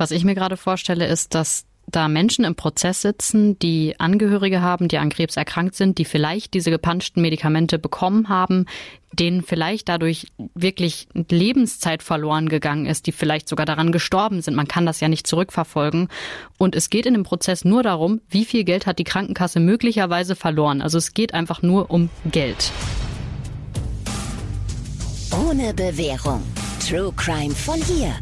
Was ich mir gerade vorstelle, ist, dass da Menschen im Prozess sitzen, die Angehörige haben, die an Krebs erkrankt sind, die vielleicht diese gepanschten Medikamente bekommen haben, denen vielleicht dadurch wirklich Lebenszeit verloren gegangen ist, die vielleicht sogar daran gestorben sind. Man kann das ja nicht zurückverfolgen. Und es geht in dem Prozess nur darum, wie viel Geld hat die Krankenkasse möglicherweise verloren. Also es geht einfach nur um Geld. Ohne Bewährung. True Crime von hier.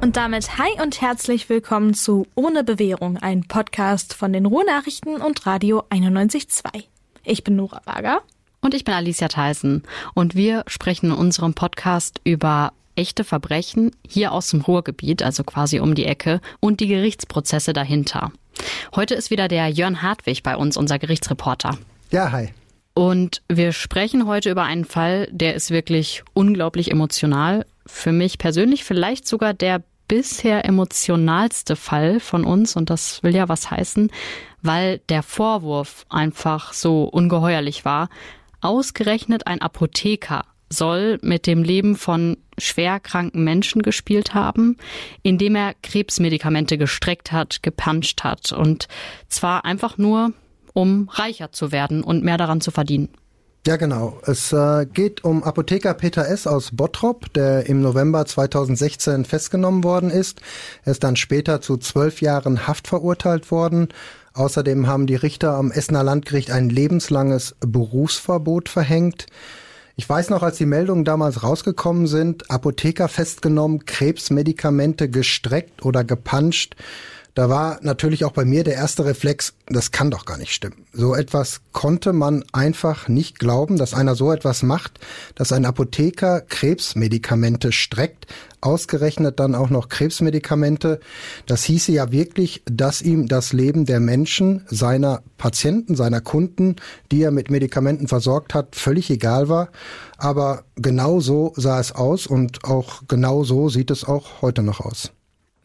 Und damit hi und herzlich willkommen zu Ohne Bewährung, ein Podcast von den Ruhrnachrichten und Radio 91.2. Ich bin Nora Wager. Und ich bin Alicia Theisen. Und wir sprechen in unserem Podcast über echte Verbrechen hier aus dem Ruhrgebiet, also quasi um die Ecke, und die Gerichtsprozesse dahinter. Heute ist wieder der Jörn Hartwig bei uns, unser Gerichtsreporter. Ja, hi. Und wir sprechen heute über einen Fall, der ist wirklich unglaublich emotional. Für mich persönlich vielleicht sogar der bisher emotionalste Fall von uns. Und das will ja was heißen, weil der Vorwurf einfach so ungeheuerlich war. Ausgerechnet ein Apotheker soll mit dem Leben von schwerkranken Menschen gespielt haben, indem er Krebsmedikamente gestreckt hat, gepanscht hat und zwar einfach nur um reicher zu werden und mehr daran zu verdienen. Ja, genau. Es äh, geht um Apotheker Peter S. aus Bottrop, der im November 2016 festgenommen worden ist. Er ist dann später zu zwölf Jahren Haft verurteilt worden. Außerdem haben die Richter am Essener Landgericht ein lebenslanges Berufsverbot verhängt. Ich weiß noch, als die Meldungen damals rausgekommen sind, Apotheker festgenommen, Krebsmedikamente gestreckt oder gepanscht. Da war natürlich auch bei mir der erste Reflex, das kann doch gar nicht stimmen. So etwas konnte man einfach nicht glauben, dass einer so etwas macht, dass ein Apotheker Krebsmedikamente streckt, ausgerechnet dann auch noch Krebsmedikamente. Das hieße ja wirklich, dass ihm das Leben der Menschen, seiner Patienten, seiner Kunden, die er mit Medikamenten versorgt hat, völlig egal war. Aber genau so sah es aus und auch genau so sieht es auch heute noch aus.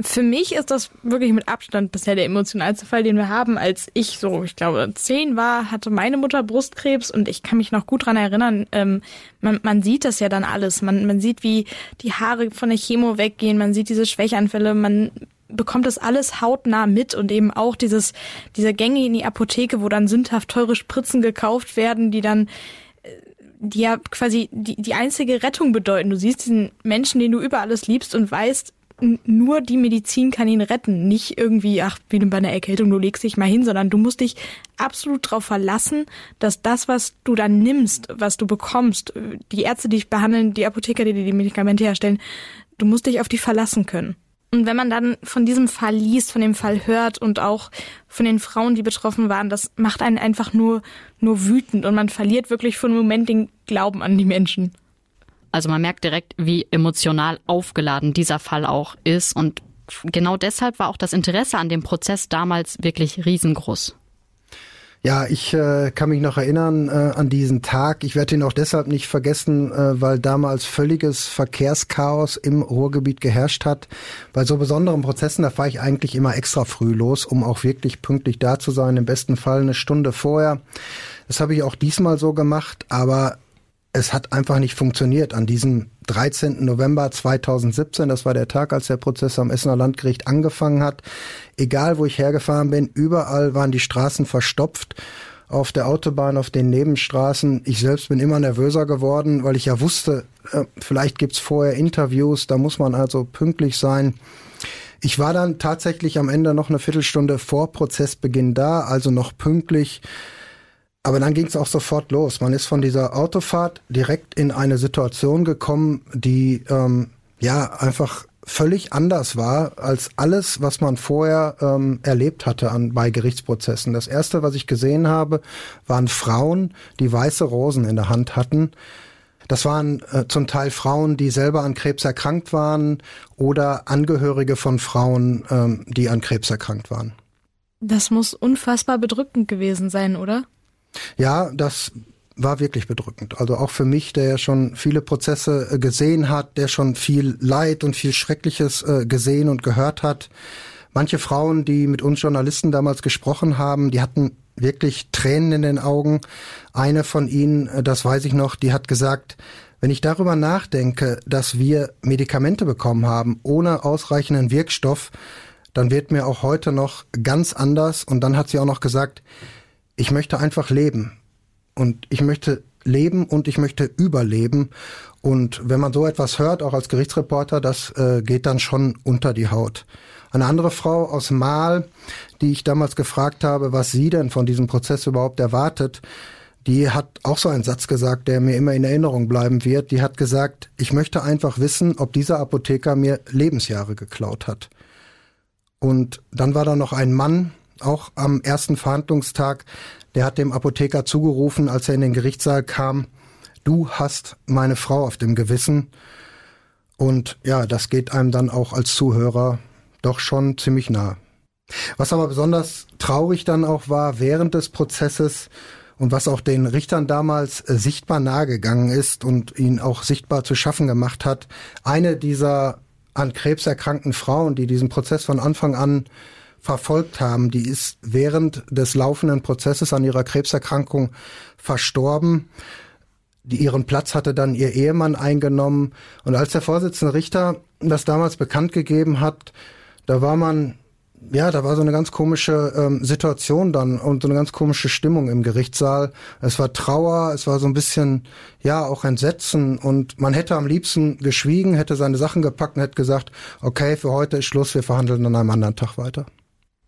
Für mich ist das wirklich mit Abstand bisher der emotionalste Fall, den wir haben. Als ich so, ich glaube, zehn war, hatte meine Mutter Brustkrebs und ich kann mich noch gut dran erinnern. Ähm, man, man sieht das ja dann alles. Man, man sieht, wie die Haare von der Chemo weggehen. Man sieht diese Schwächanfälle. Man bekommt das alles hautnah mit und eben auch dieses, diese Gänge in die Apotheke, wo dann sündhaft teure Spritzen gekauft werden, die dann äh, die ja quasi die, die einzige Rettung bedeuten. Du siehst diesen Menschen, den du über alles liebst und weißt, nur die Medizin kann ihn retten. Nicht irgendwie, ach, wie bei einer Erkältung, du legst dich mal hin, sondern du musst dich absolut darauf verlassen, dass das, was du dann nimmst, was du bekommst, die Ärzte, die dich behandeln, die Apotheker, die dir die Medikamente herstellen, du musst dich auf die verlassen können. Und wenn man dann von diesem Fall liest, von dem Fall hört und auch von den Frauen, die betroffen waren, das macht einen einfach nur, nur wütend und man verliert wirklich für einen Moment den Glauben an die Menschen. Also man merkt direkt, wie emotional aufgeladen dieser Fall auch ist. Und genau deshalb war auch das Interesse an dem Prozess damals wirklich riesengroß. Ja, ich äh, kann mich noch erinnern äh, an diesen Tag. Ich werde ihn auch deshalb nicht vergessen, äh, weil damals völliges Verkehrschaos im Ruhrgebiet geherrscht hat. Bei so besonderen Prozessen, da fahre ich eigentlich immer extra früh los, um auch wirklich pünktlich da zu sein. Im besten Fall eine Stunde vorher. Das habe ich auch diesmal so gemacht, aber es hat einfach nicht funktioniert. An diesem 13. November 2017, das war der Tag, als der Prozess am Essener Landgericht angefangen hat. Egal, wo ich hergefahren bin, überall waren die Straßen verstopft. Auf der Autobahn, auf den Nebenstraßen. Ich selbst bin immer nervöser geworden, weil ich ja wusste, äh, vielleicht gibt's vorher Interviews, da muss man also pünktlich sein. Ich war dann tatsächlich am Ende noch eine Viertelstunde vor Prozessbeginn da, also noch pünktlich. Aber dann ging es auch sofort los. Man ist von dieser Autofahrt direkt in eine Situation gekommen, die ähm, ja einfach völlig anders war als alles, was man vorher ähm, erlebt hatte an, bei Gerichtsprozessen. Das erste, was ich gesehen habe, waren Frauen, die weiße Rosen in der Hand hatten. Das waren äh, zum Teil Frauen, die selber an Krebs erkrankt waren oder Angehörige von Frauen, ähm, die an Krebs erkrankt waren. Das muss unfassbar bedrückend gewesen sein, oder? Ja, das war wirklich bedrückend. Also auch für mich, der ja schon viele Prozesse äh, gesehen hat, der schon viel Leid und viel Schreckliches äh, gesehen und gehört hat. Manche Frauen, die mit uns Journalisten damals gesprochen haben, die hatten wirklich Tränen in den Augen. Eine von ihnen, äh, das weiß ich noch, die hat gesagt, Wenn ich darüber nachdenke, dass wir Medikamente bekommen haben ohne ausreichenden Wirkstoff, dann wird mir auch heute noch ganz anders. Und dann hat sie auch noch gesagt, ich möchte einfach leben. Und ich möchte leben und ich möchte überleben. Und wenn man so etwas hört, auch als Gerichtsreporter, das äh, geht dann schon unter die Haut. Eine andere Frau aus Mahl, die ich damals gefragt habe, was sie denn von diesem Prozess überhaupt erwartet, die hat auch so einen Satz gesagt, der mir immer in Erinnerung bleiben wird. Die hat gesagt, ich möchte einfach wissen, ob dieser Apotheker mir Lebensjahre geklaut hat. Und dann war da noch ein Mann, auch am ersten Verhandlungstag, der hat dem Apotheker zugerufen, als er in den Gerichtssaal kam, du hast meine Frau auf dem Gewissen. Und ja, das geht einem dann auch als Zuhörer doch schon ziemlich nah. Was aber besonders traurig dann auch war während des Prozesses und was auch den Richtern damals äh, sichtbar nahegegangen ist und ihnen auch sichtbar zu schaffen gemacht hat, eine dieser an Krebs erkrankten Frauen, die diesen Prozess von Anfang an verfolgt haben, die ist während des laufenden Prozesses an ihrer Krebserkrankung verstorben. Die, ihren Platz hatte dann ihr Ehemann eingenommen. Und als der Vorsitzende Richter das damals bekannt gegeben hat, da war man ja, da war so eine ganz komische ähm, Situation dann und so eine ganz komische Stimmung im Gerichtssaal. Es war Trauer, es war so ein bisschen, ja, auch Entsetzen und man hätte am liebsten geschwiegen, hätte seine Sachen gepackt und hätte gesagt, okay, für heute ist Schluss, wir verhandeln an einem anderen Tag weiter.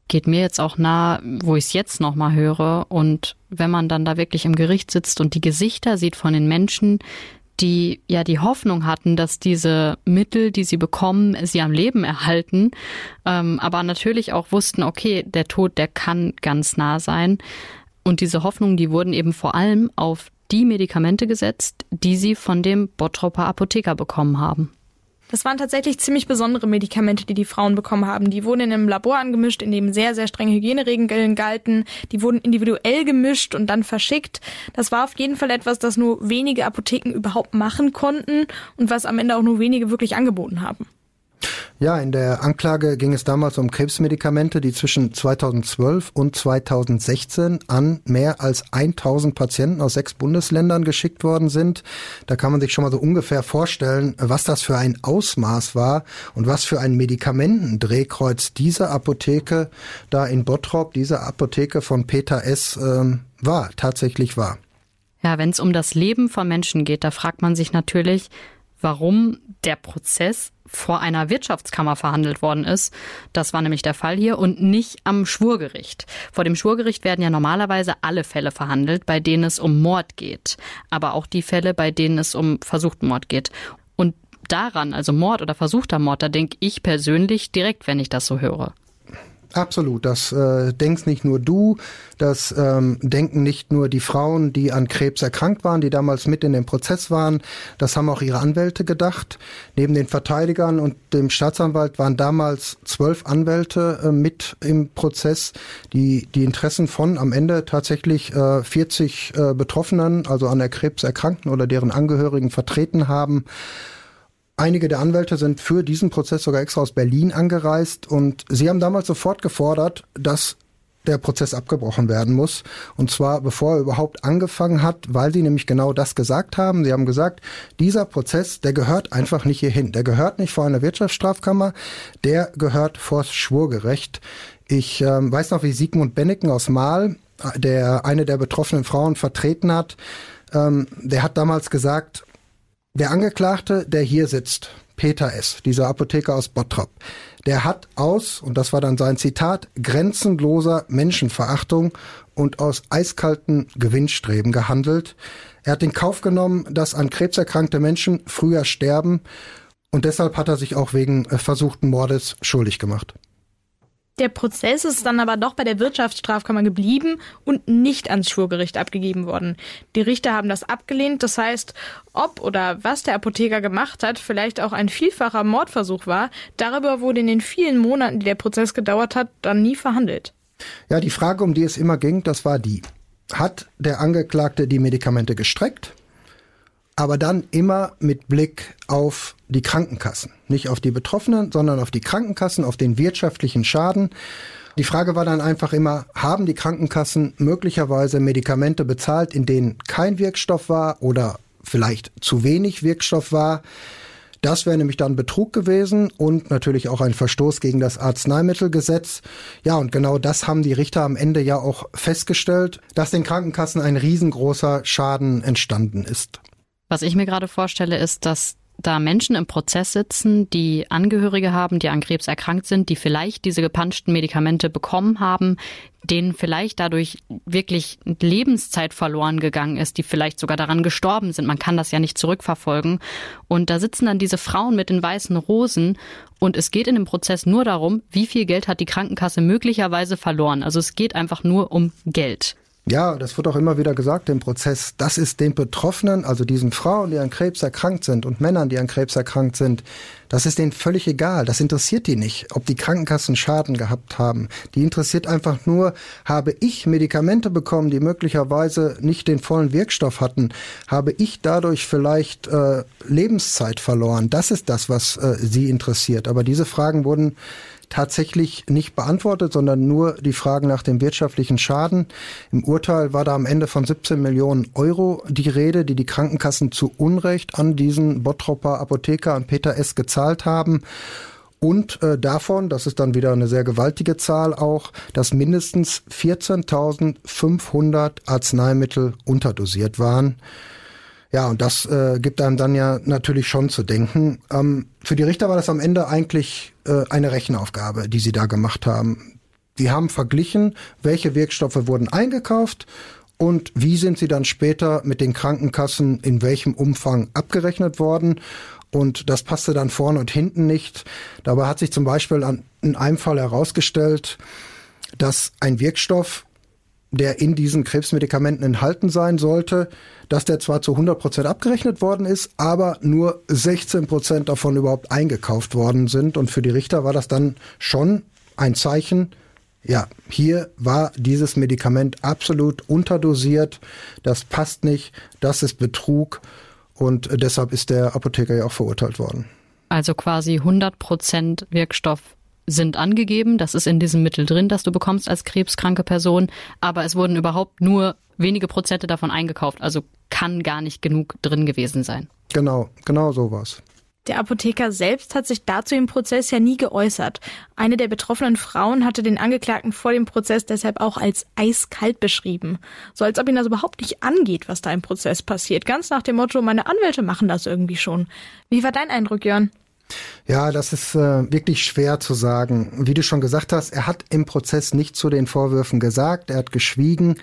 Geht mir jetzt auch nah, wo ich es jetzt nochmal höre und wenn man dann da wirklich im Gericht sitzt und die Gesichter sieht von den Menschen, die ja die Hoffnung hatten, dass diese Mittel, die sie bekommen, sie am Leben erhalten, ähm, aber natürlich auch wussten, okay, der Tod, der kann ganz nah sein. Und diese Hoffnungen, die wurden eben vor allem auf die Medikamente gesetzt, die sie von dem Bottropper Apotheker bekommen haben. Das waren tatsächlich ziemlich besondere Medikamente, die die Frauen bekommen haben. Die wurden in einem Labor angemischt, in dem sehr, sehr strenge Hygieneregeln galten. Die wurden individuell gemischt und dann verschickt. Das war auf jeden Fall etwas, das nur wenige Apotheken überhaupt machen konnten und was am Ende auch nur wenige wirklich angeboten haben. Ja, in der Anklage ging es damals um Krebsmedikamente, die zwischen 2012 und 2016 an mehr als 1000 Patienten aus sechs Bundesländern geschickt worden sind. Da kann man sich schon mal so ungefähr vorstellen, was das für ein Ausmaß war und was für ein Medikamentendrehkreuz diese Apotheke da in Bottrop, diese Apotheke von Peter S. Ähm, war, tatsächlich war. Ja, wenn es um das Leben von Menschen geht, da fragt man sich natürlich, warum der Prozess vor einer Wirtschaftskammer verhandelt worden ist. Das war nämlich der Fall hier und nicht am Schwurgericht. Vor dem Schwurgericht werden ja normalerweise alle Fälle verhandelt, bei denen es um Mord geht, aber auch die Fälle, bei denen es um versuchten Mord geht. Und daran, also Mord oder versuchter Mord, da denke ich persönlich direkt, wenn ich das so höre. Absolut. Das äh, denkst nicht nur du, das ähm, denken nicht nur die Frauen, die an Krebs erkrankt waren, die damals mit in dem Prozess waren. Das haben auch ihre Anwälte gedacht. Neben den Verteidigern und dem Staatsanwalt waren damals zwölf Anwälte äh, mit im Prozess, die die Interessen von am Ende tatsächlich äh, 40 äh, Betroffenen, also an der Krebs erkrankten oder deren Angehörigen vertreten haben. Einige der Anwälte sind für diesen Prozess sogar extra aus Berlin angereist und sie haben damals sofort gefordert, dass der Prozess abgebrochen werden muss. Und zwar bevor er überhaupt angefangen hat, weil sie nämlich genau das gesagt haben. Sie haben gesagt, dieser Prozess, der gehört einfach nicht hierhin. Der gehört nicht vor einer Wirtschaftsstrafkammer, der gehört vors Schwurgerecht. Ich ähm, weiß noch, wie Sigmund Benneken aus Mahl, der eine der betroffenen Frauen vertreten hat, ähm, der hat damals gesagt, der Angeklagte, der hier sitzt, Peter S., dieser Apotheker aus Bottrop, der hat aus, und das war dann sein Zitat, grenzenloser Menschenverachtung und aus eiskalten Gewinnstreben gehandelt. Er hat in Kauf genommen, dass an Krebs erkrankte Menschen früher sterben und deshalb hat er sich auch wegen versuchten Mordes schuldig gemacht. Der Prozess ist dann aber doch bei der Wirtschaftsstrafkammer geblieben und nicht ans Schwurgericht abgegeben worden. Die Richter haben das abgelehnt. Das heißt, ob oder was der Apotheker gemacht hat, vielleicht auch ein vielfacher Mordversuch war, darüber wurde in den vielen Monaten, die der Prozess gedauert hat, dann nie verhandelt. Ja, die Frage, um die es immer ging, das war die. Hat der Angeklagte die Medikamente gestreckt? Aber dann immer mit Blick auf die Krankenkassen. Nicht auf die Betroffenen, sondern auf die Krankenkassen, auf den wirtschaftlichen Schaden. Die Frage war dann einfach immer, haben die Krankenkassen möglicherweise Medikamente bezahlt, in denen kein Wirkstoff war oder vielleicht zu wenig Wirkstoff war. Das wäre nämlich dann Betrug gewesen und natürlich auch ein Verstoß gegen das Arzneimittelgesetz. Ja, und genau das haben die Richter am Ende ja auch festgestellt, dass den Krankenkassen ein riesengroßer Schaden entstanden ist. Was ich mir gerade vorstelle, ist, dass da Menschen im Prozess sitzen, die Angehörige haben, die an Krebs erkrankt sind, die vielleicht diese gepanschten Medikamente bekommen haben, denen vielleicht dadurch wirklich Lebenszeit verloren gegangen ist, die vielleicht sogar daran gestorben sind. Man kann das ja nicht zurückverfolgen. Und da sitzen dann diese Frauen mit den weißen Rosen und es geht in dem Prozess nur darum, wie viel Geld hat die Krankenkasse möglicherweise verloren. Also es geht einfach nur um Geld. Ja, das wird auch immer wieder gesagt im Prozess. Das ist den Betroffenen, also diesen Frauen, die an Krebs erkrankt sind und Männern, die an Krebs erkrankt sind, das ist denen völlig egal. Das interessiert die nicht, ob die Krankenkassen Schaden gehabt haben. Die interessiert einfach nur, habe ich Medikamente bekommen, die möglicherweise nicht den vollen Wirkstoff hatten, habe ich dadurch vielleicht äh, Lebenszeit verloren. Das ist das, was äh, sie interessiert. Aber diese Fragen wurden tatsächlich nicht beantwortet, sondern nur die Fragen nach dem wirtschaftlichen Schaden. Im Urteil war da am Ende von 17 Millionen Euro die Rede, die die Krankenkassen zu Unrecht an diesen Bottropper Apotheker, an Peter S. gezahlt haben. Und äh, davon, das ist dann wieder eine sehr gewaltige Zahl auch, dass mindestens 14.500 Arzneimittel unterdosiert waren. Ja, und das äh, gibt einem dann ja natürlich schon zu denken. Ähm, für die Richter war das am Ende eigentlich äh, eine Rechenaufgabe, die sie da gemacht haben. Die haben verglichen, welche Wirkstoffe wurden eingekauft und wie sind sie dann später mit den Krankenkassen in welchem Umfang abgerechnet worden. Und das passte dann vorne und hinten nicht. Dabei hat sich zum Beispiel an, in einem Fall herausgestellt, dass ein Wirkstoff der in diesen Krebsmedikamenten enthalten sein sollte, dass der zwar zu 100 Prozent abgerechnet worden ist, aber nur 16 Prozent davon überhaupt eingekauft worden sind. Und für die Richter war das dann schon ein Zeichen, ja, hier war dieses Medikament absolut unterdosiert, das passt nicht, das ist Betrug und deshalb ist der Apotheker ja auch verurteilt worden. Also quasi 100 Prozent Wirkstoff sind angegeben, das ist in diesem Mittel drin, das du bekommst als krebskranke Person, aber es wurden überhaupt nur wenige Prozente davon eingekauft, also kann gar nicht genug drin gewesen sein. Genau, genau so war's. Der Apotheker selbst hat sich dazu im Prozess ja nie geäußert. Eine der betroffenen Frauen hatte den Angeklagten vor dem Prozess deshalb auch als eiskalt beschrieben. So als ob ihn das überhaupt nicht angeht, was da im Prozess passiert. Ganz nach dem Motto, meine Anwälte machen das irgendwie schon. Wie war dein Eindruck, Jörn? Ja, das ist äh, wirklich schwer zu sagen. Wie du schon gesagt hast, er hat im Prozess nicht zu den Vorwürfen gesagt, er hat geschwiegen.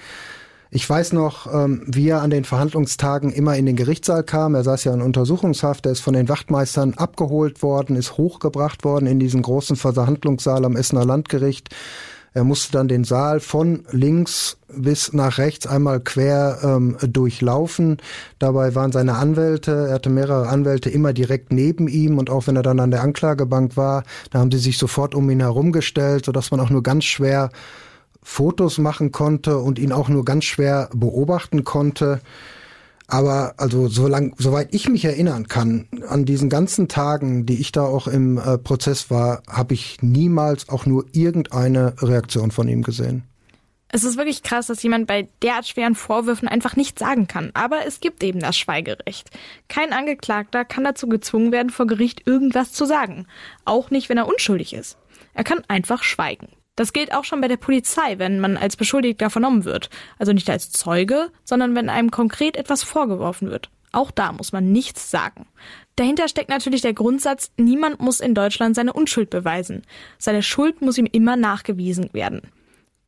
Ich weiß noch, ähm, wie er an den Verhandlungstagen immer in den Gerichtssaal kam. Er saß ja in Untersuchungshaft, er ist von den Wachtmeistern abgeholt worden, ist hochgebracht worden in diesen großen Verhandlungssaal am Essener Landgericht. Er musste dann den Saal von links bis nach rechts einmal quer ähm, durchlaufen. Dabei waren seine Anwälte, er hatte mehrere Anwälte immer direkt neben ihm und auch wenn er dann an der Anklagebank war, da haben sie sich sofort um ihn herumgestellt, sodass man auch nur ganz schwer Fotos machen konnte und ihn auch nur ganz schwer beobachten konnte. Aber also solang, soweit ich mich erinnern kann, an diesen ganzen Tagen, die ich da auch im äh, Prozess war, habe ich niemals auch nur irgendeine Reaktion von ihm gesehen. Es ist wirklich krass, dass jemand bei derart schweren Vorwürfen einfach nichts sagen kann. Aber es gibt eben das Schweigerecht. Kein Angeklagter kann dazu gezwungen werden, vor Gericht irgendwas zu sagen. Auch nicht, wenn er unschuldig ist. Er kann einfach schweigen. Das gilt auch schon bei der Polizei, wenn man als Beschuldigter vernommen wird. Also nicht als Zeuge, sondern wenn einem konkret etwas vorgeworfen wird. Auch da muss man nichts sagen. Dahinter steckt natürlich der Grundsatz, niemand muss in Deutschland seine Unschuld beweisen. Seine Schuld muss ihm immer nachgewiesen werden.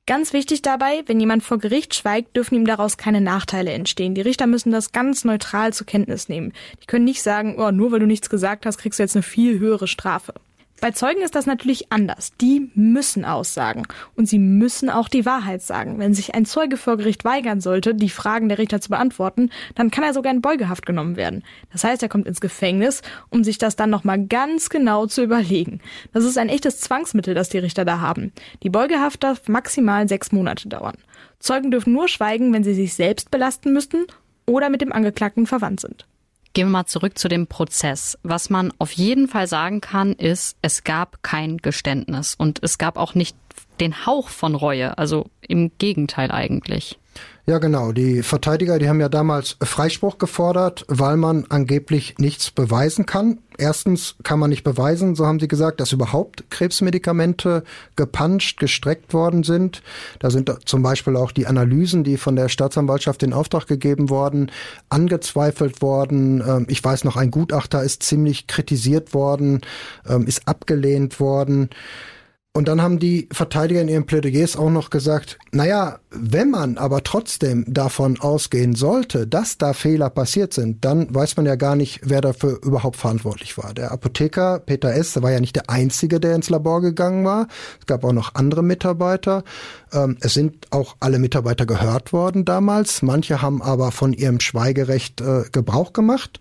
Ganz wichtig dabei, wenn jemand vor Gericht schweigt, dürfen ihm daraus keine Nachteile entstehen. Die Richter müssen das ganz neutral zur Kenntnis nehmen. Die können nicht sagen, oh, nur weil du nichts gesagt hast, kriegst du jetzt eine viel höhere Strafe. Bei Zeugen ist das natürlich anders. Die müssen aussagen. Und sie müssen auch die Wahrheit sagen. Wenn sich ein Zeuge vor Gericht weigern sollte, die Fragen der Richter zu beantworten, dann kann er sogar in Beugehaft genommen werden. Das heißt, er kommt ins Gefängnis, um sich das dann nochmal ganz genau zu überlegen. Das ist ein echtes Zwangsmittel, das die Richter da haben. Die Beugehaft darf maximal sechs Monate dauern. Zeugen dürfen nur schweigen, wenn sie sich selbst belasten müssten oder mit dem Angeklagten verwandt sind. Gehen wir mal zurück zu dem Prozess. Was man auf jeden Fall sagen kann, ist, es gab kein Geständnis und es gab auch nicht den Hauch von Reue, also im Gegenteil eigentlich. Ja, genau. Die Verteidiger, die haben ja damals Freispruch gefordert, weil man angeblich nichts beweisen kann. Erstens kann man nicht beweisen, so haben sie gesagt, dass überhaupt Krebsmedikamente gepanscht, gestreckt worden sind. Da sind zum Beispiel auch die Analysen, die von der Staatsanwaltschaft in Auftrag gegeben worden, angezweifelt worden. Ähm, ich weiß noch, ein Gutachter ist ziemlich kritisiert worden, ähm, ist abgelehnt worden. Und dann haben die Verteidiger in ihren Plädoyers auch noch gesagt, naja, wenn man aber trotzdem davon ausgehen sollte, dass da Fehler passiert sind, dann weiß man ja gar nicht, wer dafür überhaupt verantwortlich war. Der Apotheker Peter S. war ja nicht der Einzige, der ins Labor gegangen war. Es gab auch noch andere Mitarbeiter. Ähm, es sind auch alle Mitarbeiter gehört worden damals. Manche haben aber von ihrem Schweigerecht äh, Gebrauch gemacht.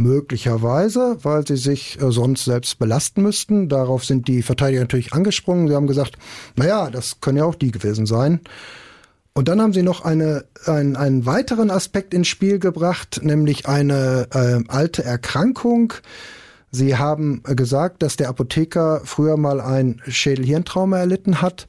Möglicherweise, weil sie sich äh, sonst selbst belasten müssten. Darauf sind die Verteidiger natürlich angesprungen. Sie haben gesagt, naja, das können ja auch die gewesen sein. Und dann haben sie noch eine, ein, einen weiteren Aspekt ins Spiel gebracht, nämlich eine äh, alte Erkrankung. Sie haben gesagt, dass der Apotheker früher mal ein Schädelhirntrauma erlitten hat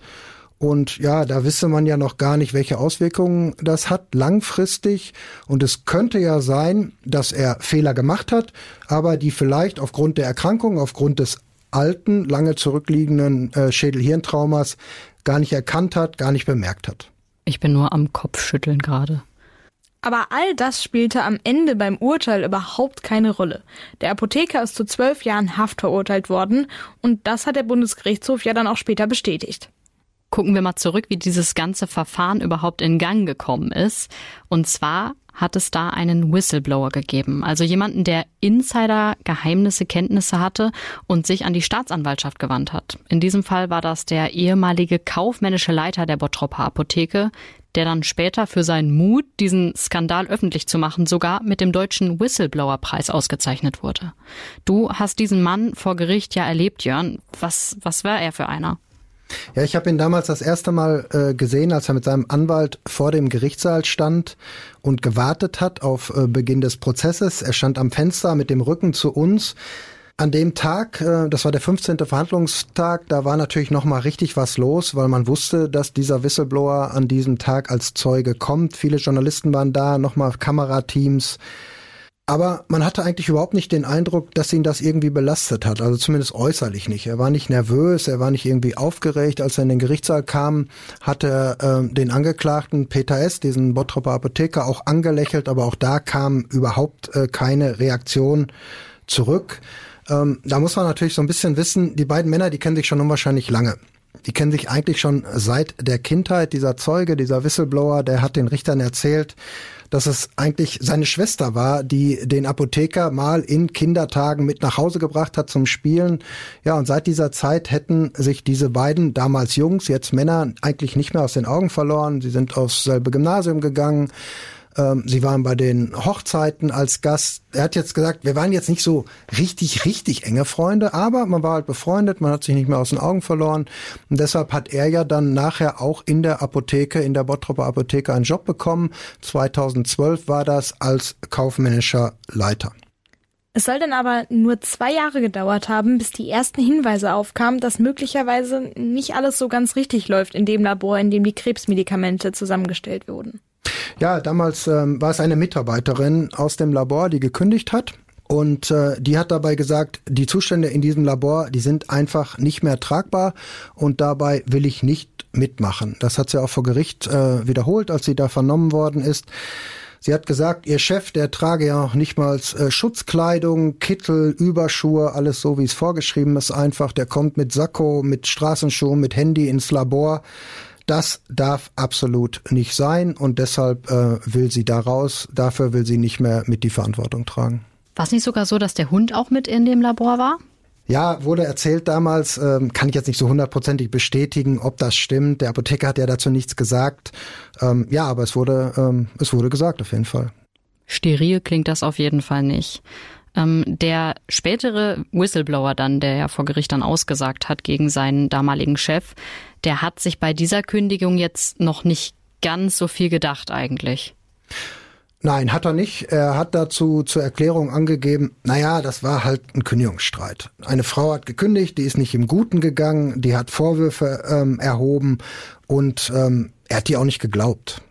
und ja, da wisse man ja noch gar nicht, welche Auswirkungen das hat langfristig. Und es könnte ja sein, dass er Fehler gemacht hat, aber die vielleicht aufgrund der Erkrankung, aufgrund des alten, lange zurückliegenden äh, Schädelhirntraumas gar nicht erkannt hat, gar nicht bemerkt hat. Ich bin nur am Kopfschütteln gerade. Aber all das spielte am Ende beim Urteil überhaupt keine Rolle. Der Apotheker ist zu zwölf Jahren Haft verurteilt worden und das hat der Bundesgerichtshof ja dann auch später bestätigt gucken wir mal zurück, wie dieses ganze Verfahren überhaupt in Gang gekommen ist. Und zwar hat es da einen Whistleblower gegeben, also jemanden, der Insider-Geheimnisse, Kenntnisse hatte und sich an die Staatsanwaltschaft gewandt hat. In diesem Fall war das der ehemalige kaufmännische Leiter der Bottropper Apotheke, der dann später für seinen Mut, diesen Skandal öffentlich zu machen, sogar mit dem deutschen Whistleblower-Preis ausgezeichnet wurde. Du hast diesen Mann vor Gericht ja erlebt, Jörn. Was, was war er für einer? Ja, ich habe ihn damals das erste Mal äh, gesehen, als er mit seinem Anwalt vor dem Gerichtssaal stand und gewartet hat auf äh, Beginn des Prozesses. Er stand am Fenster mit dem Rücken zu uns. An dem Tag, äh, das war der 15. Verhandlungstag, da war natürlich noch mal richtig was los, weil man wusste, dass dieser Whistleblower an diesem Tag als Zeuge kommt. Viele Journalisten waren da, noch mal Kamerateams. Aber man hatte eigentlich überhaupt nicht den Eindruck, dass ihn das irgendwie belastet hat. Also zumindest äußerlich nicht. Er war nicht nervös, er war nicht irgendwie aufgeregt. Als er in den Gerichtssaal kam, hat er äh, den Angeklagten Peter S., diesen Bottropper Apotheker, auch angelächelt. Aber auch da kam überhaupt äh, keine Reaktion zurück. Ähm, da muss man natürlich so ein bisschen wissen, die beiden Männer, die kennen sich schon unwahrscheinlich lange. Die kennen sich eigentlich schon seit der Kindheit. Dieser Zeuge, dieser Whistleblower, der hat den Richtern erzählt, dass es eigentlich seine Schwester war, die den Apotheker mal in Kindertagen mit nach Hause gebracht hat zum Spielen. Ja, und seit dieser Zeit hätten sich diese beiden, damals Jungs, jetzt Männer, eigentlich nicht mehr aus den Augen verloren. Sie sind aufs selbe Gymnasium gegangen ähm, sie waren bei den Hochzeiten als Gast. Er hat jetzt gesagt, wir waren jetzt nicht so richtig, richtig enge Freunde, aber man war halt befreundet, man hat sich nicht mehr aus den Augen verloren. Und deshalb hat er ja dann nachher auch in der Apotheke, in der Bottropper Apotheke einen Job bekommen. 2012 war das als kaufmännischer Leiter. Es soll dann aber nur zwei Jahre gedauert haben, bis die ersten Hinweise aufkamen, dass möglicherweise nicht alles so ganz richtig läuft in dem Labor, in dem die Krebsmedikamente zusammengestellt wurden. Ja, damals ähm, war es eine Mitarbeiterin aus dem Labor, die gekündigt hat. Und äh, die hat dabei gesagt, die Zustände in diesem Labor, die sind einfach nicht mehr tragbar und dabei will ich nicht mitmachen. Das hat sie auch vor Gericht äh, wiederholt, als sie da vernommen worden ist. Sie hat gesagt, ihr Chef, der trage ja auch nicht mal äh, Schutzkleidung, Kittel, Überschuhe, alles so, wie es vorgeschrieben ist einfach. Der kommt mit Sakko, mit Straßenschuhen, mit Handy ins Labor. Das darf absolut nicht sein und deshalb äh, will sie da raus. Dafür will sie nicht mehr mit die Verantwortung tragen. War es nicht sogar so, dass der Hund auch mit in dem Labor war? Ja, wurde erzählt damals, ähm, kann ich jetzt nicht so hundertprozentig bestätigen, ob das stimmt. Der Apotheker hat ja dazu nichts gesagt. Ähm, ja, aber es wurde, ähm, es wurde gesagt auf jeden Fall. Steril klingt das auf jeden Fall nicht. Ähm, der spätere Whistleblower dann, der ja vor Gericht dann ausgesagt hat gegen seinen damaligen Chef, der hat sich bei dieser Kündigung jetzt noch nicht ganz so viel gedacht eigentlich. Nein, hat er nicht. Er hat dazu zur Erklärung angegeben, naja, das war halt ein Kündigungsstreit. Eine Frau hat gekündigt, die ist nicht im Guten gegangen, die hat Vorwürfe ähm, erhoben und ähm, er hat die auch nicht geglaubt.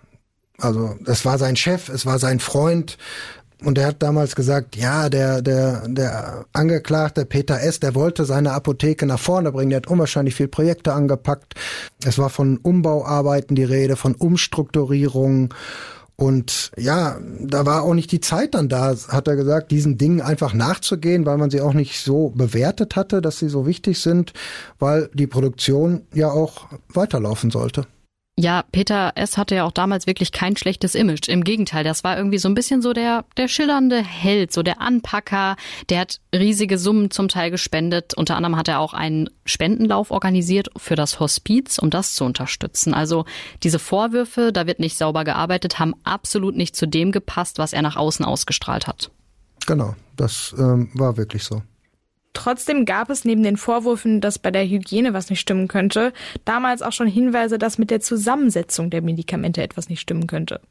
Also es war sein Chef, es war sein Freund. Und er hat damals gesagt, ja, der, der, der Angeklagte Peter S., der wollte seine Apotheke nach vorne bringen. Der hat unwahrscheinlich viele Projekte angepackt. Es war von Umbauarbeiten die Rede, von Umstrukturierung. Und ja, da war auch nicht die Zeit dann da, hat er gesagt, diesen Dingen einfach nachzugehen, weil man sie auch nicht so bewertet hatte, dass sie so wichtig sind, weil die Produktion ja auch weiterlaufen sollte. Ja, Peter S. hatte ja auch damals wirklich kein schlechtes Image. Im Gegenteil, das war irgendwie so ein bisschen so der, der schillernde Held, so der Anpacker. Der hat riesige Summen zum Teil gespendet. Unter anderem hat er auch einen Spendenlauf organisiert für das Hospiz, um das zu unterstützen. Also diese Vorwürfe, da wird nicht sauber gearbeitet, haben absolut nicht zu dem gepasst, was er nach außen ausgestrahlt hat. Genau, das ähm, war wirklich so. Trotzdem gab es neben den Vorwürfen, dass bei der Hygiene was nicht stimmen könnte, damals auch schon Hinweise, dass mit der Zusammensetzung der Medikamente etwas nicht stimmen könnte.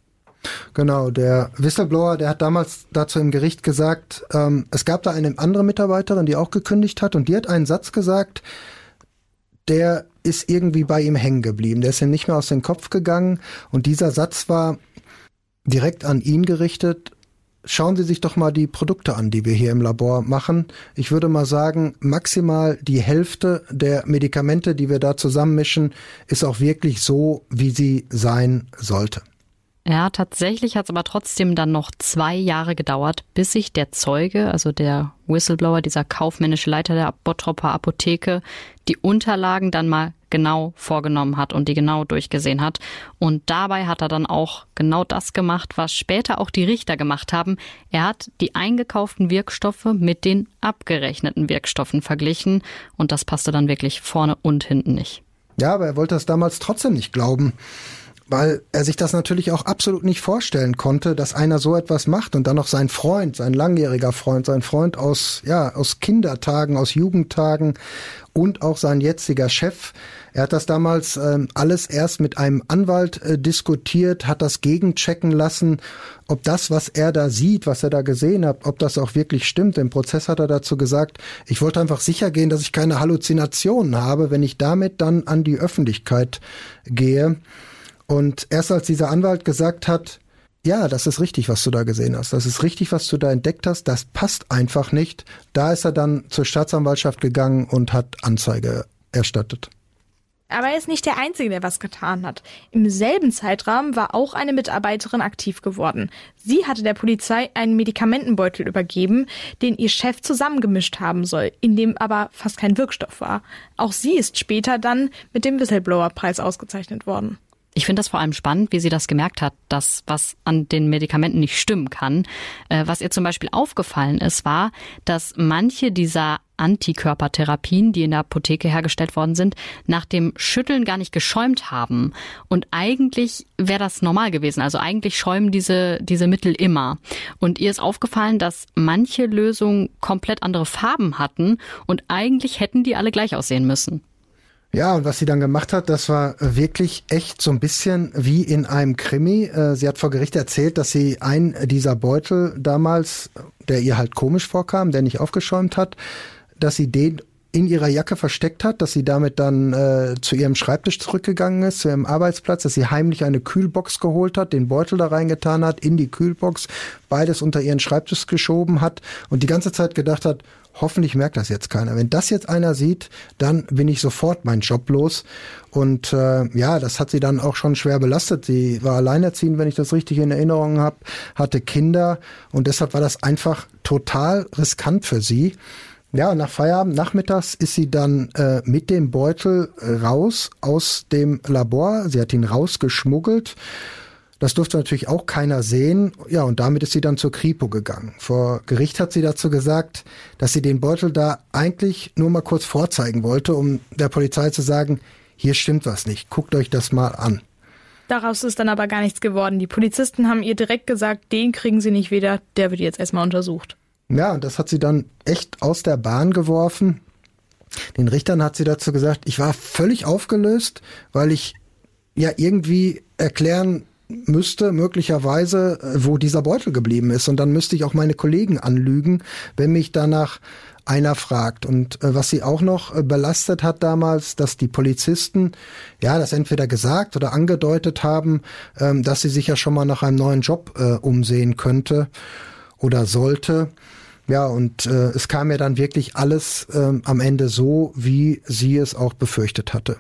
Genau, der Whistleblower, der hat damals dazu im Gericht gesagt, ähm, es gab da eine andere Mitarbeiterin, die auch gekündigt hat und die hat einen Satz gesagt, der ist irgendwie bei ihm hängen geblieben, der ist ihm nicht mehr aus dem Kopf gegangen. Und dieser Satz war direkt an ihn gerichtet schauen Sie sich doch mal die Produkte an, die wir hier im Labor machen. Ich würde mal sagen, maximal die Hälfte der Medikamente, die wir da zusammenmischen, ist auch wirklich so, wie sie sein sollte. Ja, tatsächlich hat es aber trotzdem dann noch zwei Jahre gedauert, bis sich der Zeuge, also der Whistleblower, dieser kaufmännische Leiter der Bottropper Apotheke, die Unterlagen dann mal genau vorgenommen hat und die genau durchgesehen hat. Und dabei hat er dann auch genau das gemacht, was später auch die Richter gemacht haben. Er hat die eingekauften Wirkstoffe mit den abgerechneten Wirkstoffen verglichen und das passte dann wirklich vorne und hinten nicht. Ja, aber er wollte das damals trotzdem nicht glauben weil er sich das natürlich auch absolut nicht vorstellen konnte, dass einer so etwas macht und dann noch sein Freund, sein langjähriger Freund, sein Freund aus, ja, aus Kindertagen, aus Jugendtagen und auch sein jetziger Chef. Er hat das damals ähm, alles erst mit einem Anwalt äh, diskutiert, hat das gegenchecken lassen, ob das, was er da sieht, was er da gesehen hat, ob das auch wirklich stimmt. Im Prozess hat er dazu gesagt, ich wollte einfach sicher gehen, dass ich keine Halluzinationen habe, wenn ich damit dann an die Öffentlichkeit gehe. Und erst als dieser Anwalt gesagt hat, ja, das ist richtig, was du da gesehen hast. Das ist richtig, was du da entdeckt hast. Das passt einfach nicht. Da ist er dann zur Staatsanwaltschaft gegangen und hat Anzeige erstattet. Aber er ist nicht der Einzige, der was getan hat. Im selben Zeitraum war auch eine Mitarbeiterin aktiv geworden. Sie hatte der Polizei einen Medikamentenbeutel übergeben, den ihr Chef zusammengemischt haben soll, in dem aber fast kein Wirkstoff war. Auch sie ist später dann mit dem Whistleblower-Preis ausgezeichnet worden. Ich finde das vor allem spannend, wie sie das gemerkt hat, dass was an den Medikamenten nicht stimmen kann. Äh, was ihr zum Beispiel aufgefallen ist, war, dass manche dieser Antikörpertherapien, die in der Apotheke hergestellt worden sind, nach dem Schütteln gar nicht geschäumt haben. Und eigentlich wäre das normal gewesen. Also eigentlich schäumen diese, diese Mittel immer. Und ihr ist aufgefallen, dass manche Lösungen komplett andere Farben hatten und eigentlich hätten die alle gleich aussehen müssen. Ja, und was sie dann gemacht hat, das war wirklich echt so ein bisschen wie in einem Krimi. Äh, sie hat vor Gericht erzählt, dass sie einen dieser Beutel damals, der ihr halt komisch vorkam, der nicht aufgeschäumt hat, dass sie den in ihrer Jacke versteckt hat, dass sie damit dann äh, zu ihrem Schreibtisch zurückgegangen ist, zu ihrem Arbeitsplatz, dass sie heimlich eine Kühlbox geholt hat, den Beutel da reingetan hat, in die Kühlbox, beides unter ihren Schreibtisch geschoben hat und die ganze Zeit gedacht hat, hoffentlich merkt das jetzt keiner. Wenn das jetzt einer sieht, dann bin ich sofort meinen Job los. Und äh, ja, das hat sie dann auch schon schwer belastet. Sie war alleinerziehend, wenn ich das richtig in Erinnerung habe, hatte Kinder und deshalb war das einfach total riskant für sie. Ja, nach Feierabend nachmittags ist sie dann äh, mit dem Beutel raus aus dem Labor. Sie hat ihn rausgeschmuggelt das durfte natürlich auch keiner sehen. Ja, und damit ist sie dann zur Kripo gegangen. Vor Gericht hat sie dazu gesagt, dass sie den Beutel da eigentlich nur mal kurz vorzeigen wollte, um der Polizei zu sagen, hier stimmt was nicht, guckt euch das mal an. Daraus ist dann aber gar nichts geworden. Die Polizisten haben ihr direkt gesagt, den kriegen sie nicht wieder, der wird jetzt erstmal untersucht. Ja, und das hat sie dann echt aus der Bahn geworfen. Den Richtern hat sie dazu gesagt, ich war völlig aufgelöst, weil ich ja irgendwie erklären müsste möglicherweise, äh, wo dieser Beutel geblieben ist. Und dann müsste ich auch meine Kollegen anlügen, wenn mich danach einer fragt. Und äh, was sie auch noch äh, belastet hat damals, dass die Polizisten ja das entweder gesagt oder angedeutet haben, ähm, dass sie sich ja schon mal nach einem neuen Job umsehen könnte oder sollte. Ja, und es kam ja dann wirklich alles ähm, am Ende so, wie sie es auch befürchtet hatte.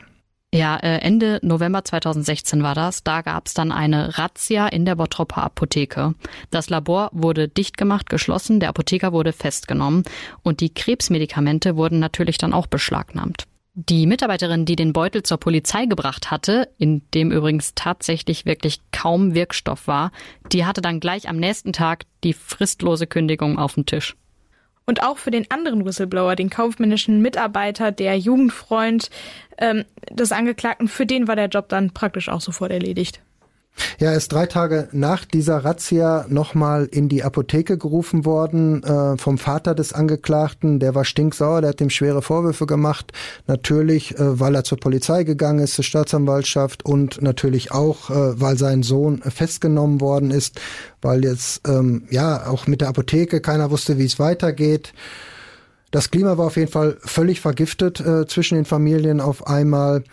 Ja, äh, Ende November 2016 war das. Da gab es dann eine Razzia in der Bottropper Apotheke. Das Labor wurde dicht gemacht, geschlossen, der Apotheker wurde festgenommen und die Krebsmedikamente wurden natürlich dann auch beschlagnahmt. Die Mitarbeiterin, die den Beutel zur Polizei gebracht hatte, in dem übrigens tatsächlich wirklich kaum Wirkstoff war, die hatte dann gleich am nächsten Tag die fristlose Kündigung auf dem Tisch. Und auch für den anderen Whistleblower, den kaufmännischen Mitarbeiter, der Jugendfreund ähm, des Angeklagten, für den war der Job dann praktisch auch sofort erledigt. Ja, er ist drei Tage nach dieser Razzia nochmal in die Apotheke gerufen worden äh, vom Vater des Angeklagten. Der war stinksauer, der hat ihm schwere Vorwürfe gemacht. Natürlich, äh, weil er zur Polizei gegangen ist, zur Staatsanwaltschaft und natürlich auch, äh, weil sein Sohn festgenommen worden ist, weil jetzt ähm, ja auch mit der Apotheke keiner wusste, wie es weitergeht. Das Klima war auf jeden Fall völlig vergiftet äh, zwischen den Familien auf einmal.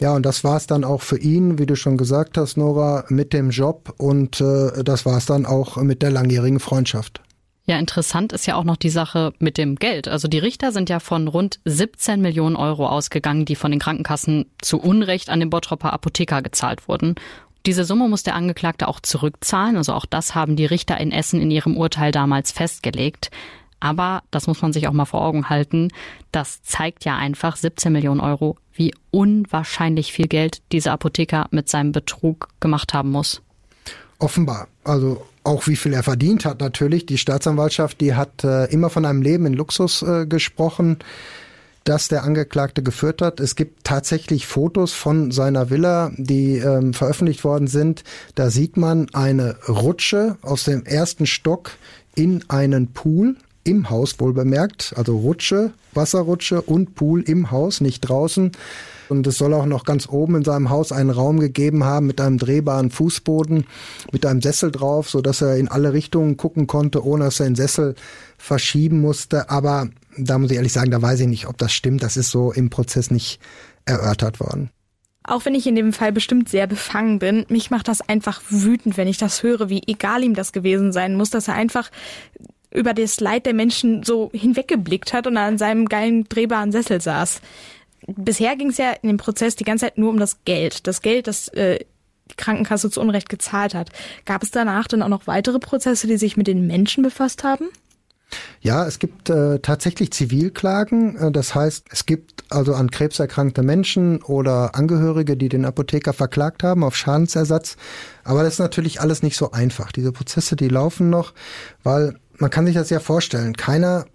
Ja, und das war es dann auch für ihn, wie du schon gesagt hast, Nora, mit dem Job und äh, das war es dann auch mit der langjährigen Freundschaft. Ja, interessant ist ja auch noch die Sache mit dem Geld. Also die Richter sind ja von rund 17 Millionen Euro ausgegangen, die von den Krankenkassen zu Unrecht an den Bottropper Apotheker gezahlt wurden. Diese Summe muss der Angeklagte auch zurückzahlen. Also auch das haben die Richter in Essen in ihrem Urteil damals festgelegt. Aber das muss man sich auch mal vor Augen halten. Das zeigt ja einfach 17 Millionen Euro, wie unwahrscheinlich viel Geld dieser Apotheker mit seinem Betrug gemacht haben muss. Offenbar. Also auch wie viel er verdient hat natürlich. Die Staatsanwaltschaft, die hat äh, immer von einem Leben in Luxus äh, gesprochen, das der Angeklagte geführt hat. Es gibt tatsächlich Fotos von seiner Villa, die ähm, veröffentlicht worden sind. Da sieht man eine Rutsche aus dem ersten Stock in einen Pool im Haus wohl bemerkt, also Rutsche, Wasserrutsche und Pool im Haus, nicht draußen. Und es soll auch noch ganz oben in seinem Haus einen Raum gegeben haben mit einem drehbaren Fußboden, mit einem Sessel drauf, so dass er in alle Richtungen gucken konnte, ohne dass er den Sessel verschieben musste. Aber da muss ich ehrlich sagen, da weiß ich nicht, ob das stimmt. Das ist so im Prozess nicht erörtert worden. Auch wenn ich in dem Fall bestimmt sehr befangen bin, mich macht das einfach wütend, wenn ich das höre, wie egal ihm das gewesen sein muss, dass er einfach über das Leid der Menschen so hinweggeblickt hat und an seinem geilen drehbaren Sessel saß. Bisher ging es ja in dem Prozess die ganze Zeit nur um das Geld. Das Geld, das äh, die Krankenkasse zu Unrecht gezahlt hat. Gab es danach dann auch noch weitere Prozesse, die sich mit den Menschen befasst haben? Ja, es gibt äh, tatsächlich Zivilklagen. Äh, das heißt, es gibt also an Krebs erkrankte Menschen oder Angehörige, die den Apotheker verklagt haben auf Schadensersatz. Aber das ist natürlich alles nicht so einfach. Diese Prozesse, die laufen noch, weil man kann sich das ja vorstellen. Keiner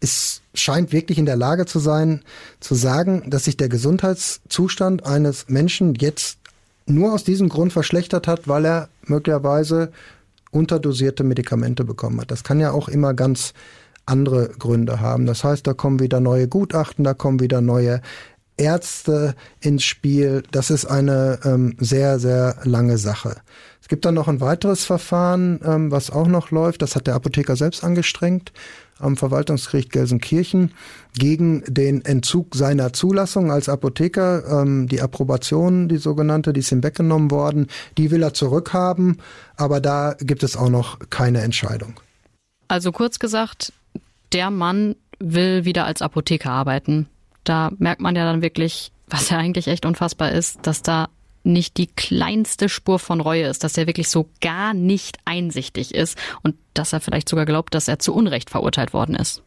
ist, scheint wirklich in der Lage zu sein, zu sagen, dass sich der Gesundheitszustand eines Menschen jetzt nur aus diesem Grund verschlechtert hat, weil er möglicherweise unterdosierte Medikamente bekommen hat. Das kann ja auch immer ganz andere Gründe haben. Das heißt, da kommen wieder neue Gutachten, da kommen wieder neue Ärzte ins Spiel. Das ist eine ähm, sehr, sehr lange Sache. Es gibt dann noch ein weiteres Verfahren, ähm, was auch noch läuft. Das hat der Apotheker selbst angestrengt am Verwaltungsgericht Gelsenkirchen gegen den Entzug seiner Zulassung als Apotheker. Ähm, die Approbation, die sogenannte, die ist ihm weggenommen worden. Die will er zurückhaben, aber da gibt es auch noch keine Entscheidung. Also kurz gesagt, der Mann will wieder als Apotheker arbeiten. Da merkt man ja dann wirklich, was ja eigentlich echt unfassbar ist, dass da nicht die kleinste Spur von Reue ist, dass er wirklich so gar nicht einsichtig ist und dass er vielleicht sogar glaubt, dass er zu Unrecht verurteilt worden ist.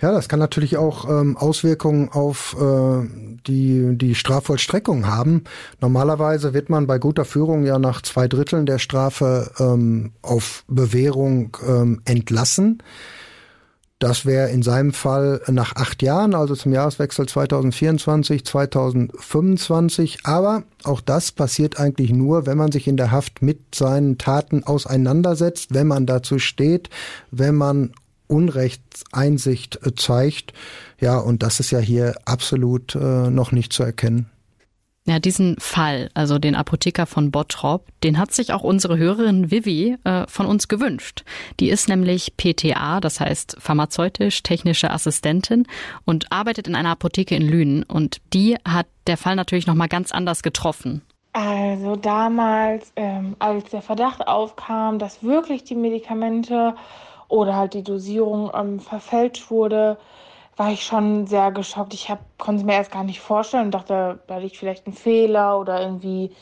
Ja, das kann natürlich auch ähm, Auswirkungen auf äh, die, die Strafvollstreckung haben. Normalerweise wird man bei guter Führung ja nach zwei Dritteln der Strafe ähm, auf Bewährung ähm, entlassen. Das wäre in seinem Fall nach acht Jahren, also zum Jahreswechsel 2024, 2025. Aber auch das passiert eigentlich nur, wenn man sich in der Haft mit seinen Taten auseinandersetzt, wenn man dazu steht, wenn man Unrechtseinsicht zeigt. Ja, und das ist ja hier absolut äh, noch nicht zu erkennen. Ja, diesen Fall, also den Apotheker von Bottrop, den hat sich auch unsere Hörerin Vivi äh, von uns gewünscht. Die ist nämlich PTA, das heißt pharmazeutisch-technische Assistentin und arbeitet in einer Apotheke in Lünen. Und die hat der Fall natürlich nochmal ganz anders getroffen. Also damals, ähm, als der Verdacht aufkam, dass wirklich die Medikamente oder halt die Dosierung ähm, verfälscht wurde, war ich schon sehr geschockt. Ich hab, konnte mir erst gar nicht vorstellen und dachte, da liegt vielleicht ein Fehler oder irgendwie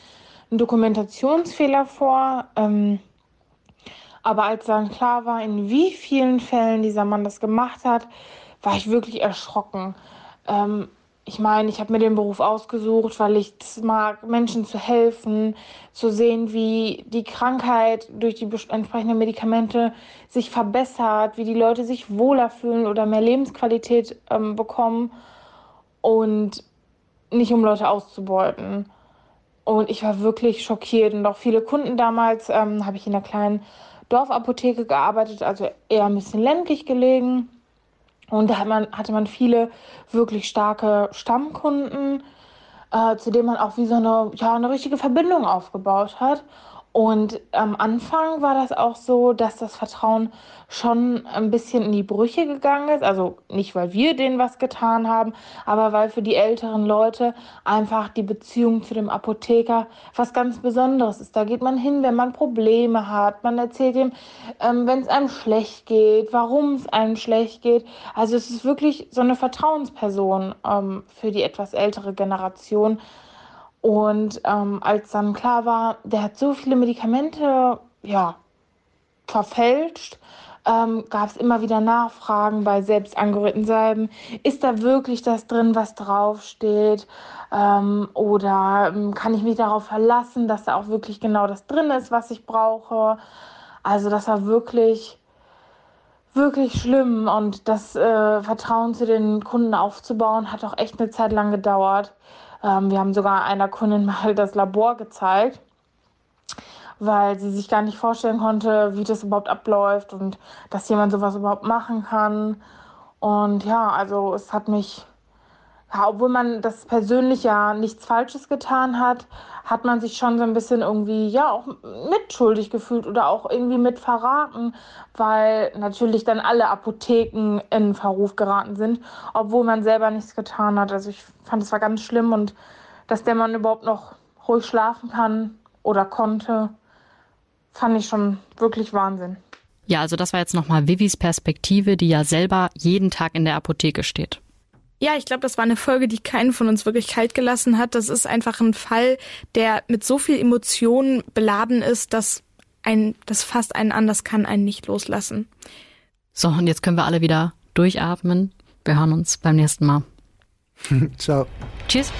ein Dokumentationsfehler vor. Ähm, aber als dann klar war, in wie vielen Fällen dieser Mann das gemacht hat, war ich wirklich erschrocken. Ähm, ich meine, ich habe mir den Beruf ausgesucht, weil ich es mag, Menschen zu helfen, zu sehen, wie die Krankheit durch die entsprechenden Medikamente sich verbessert, wie die Leute sich wohler fühlen oder mehr Lebensqualität ähm, bekommen und nicht um Leute auszubeuten. Und ich war wirklich schockiert und auch viele Kunden damals ähm, habe ich in einer kleinen Dorfapotheke gearbeitet, also eher ein bisschen ländlich gelegen. Und da hat man, hatte man viele wirklich starke Stammkunden, äh, zu denen man auch wie so eine, ja, eine richtige Verbindung aufgebaut hat. Und am Anfang war das auch so, dass das Vertrauen schon ein bisschen in die Brüche gegangen ist. Also nicht, weil wir denen was getan haben, aber weil für die älteren Leute einfach die Beziehung zu dem Apotheker was ganz Besonderes ist. Da geht man hin, wenn man Probleme hat. Man erzählt ihm, ähm, wenn es einem schlecht geht, warum es einem schlecht geht. Also es ist wirklich so eine Vertrauensperson ähm, für die etwas ältere Generation. Und ähm, als dann klar war, der hat so viele Medikamente, ja, verfälscht, ähm, gab es immer wieder Nachfragen bei selbst angerührten Salben. Ist da wirklich das drin, was draufsteht? Ähm, oder ähm, kann ich mich darauf verlassen, dass da auch wirklich genau das drin ist, was ich brauche? Also das war wirklich, wirklich schlimm. Und das äh, Vertrauen zu den Kunden aufzubauen, hat auch echt eine Zeit lang gedauert. Ähm, wir haben sogar einer Kundin mal das Labor gezeigt, weil sie sich gar nicht vorstellen konnte, wie das überhaupt abläuft und dass jemand sowas überhaupt machen kann. Und ja, also es hat mich obwohl man das persönlich ja nichts Falsches getan hat, hat man sich schon so ein bisschen irgendwie, ja, auch mitschuldig gefühlt oder auch irgendwie mit verraten, weil natürlich dann alle Apotheken in Verruf geraten sind, obwohl man selber nichts getan hat. Also ich fand es war ganz schlimm und dass der Mann überhaupt noch ruhig schlafen kann oder konnte, fand ich schon wirklich Wahnsinn. Ja, also das war jetzt nochmal Vivis Perspektive, die ja selber jeden Tag in der Apotheke steht. Ja, ich glaube, das war eine Folge, die keinen von uns wirklich kalt gelassen hat. Das ist einfach ein Fall, der mit so viel Emotionen beladen ist, dass ein, das fast einen anders kann einen nicht loslassen. So, und jetzt können wir alle wieder durchatmen. Wir hören uns beim nächsten Mal. Ciao. Tschüss.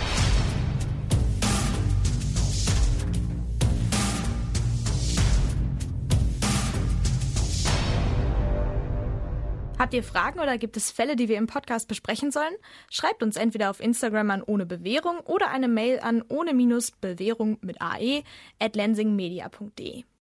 Habt ihr Fragen oder gibt es Fälle, die wir im Podcast besprechen sollen? Schreibt uns entweder auf Instagram an ohne Bewährung oder eine Mail an ohne Bewährung mit ae at lensingmedia.de.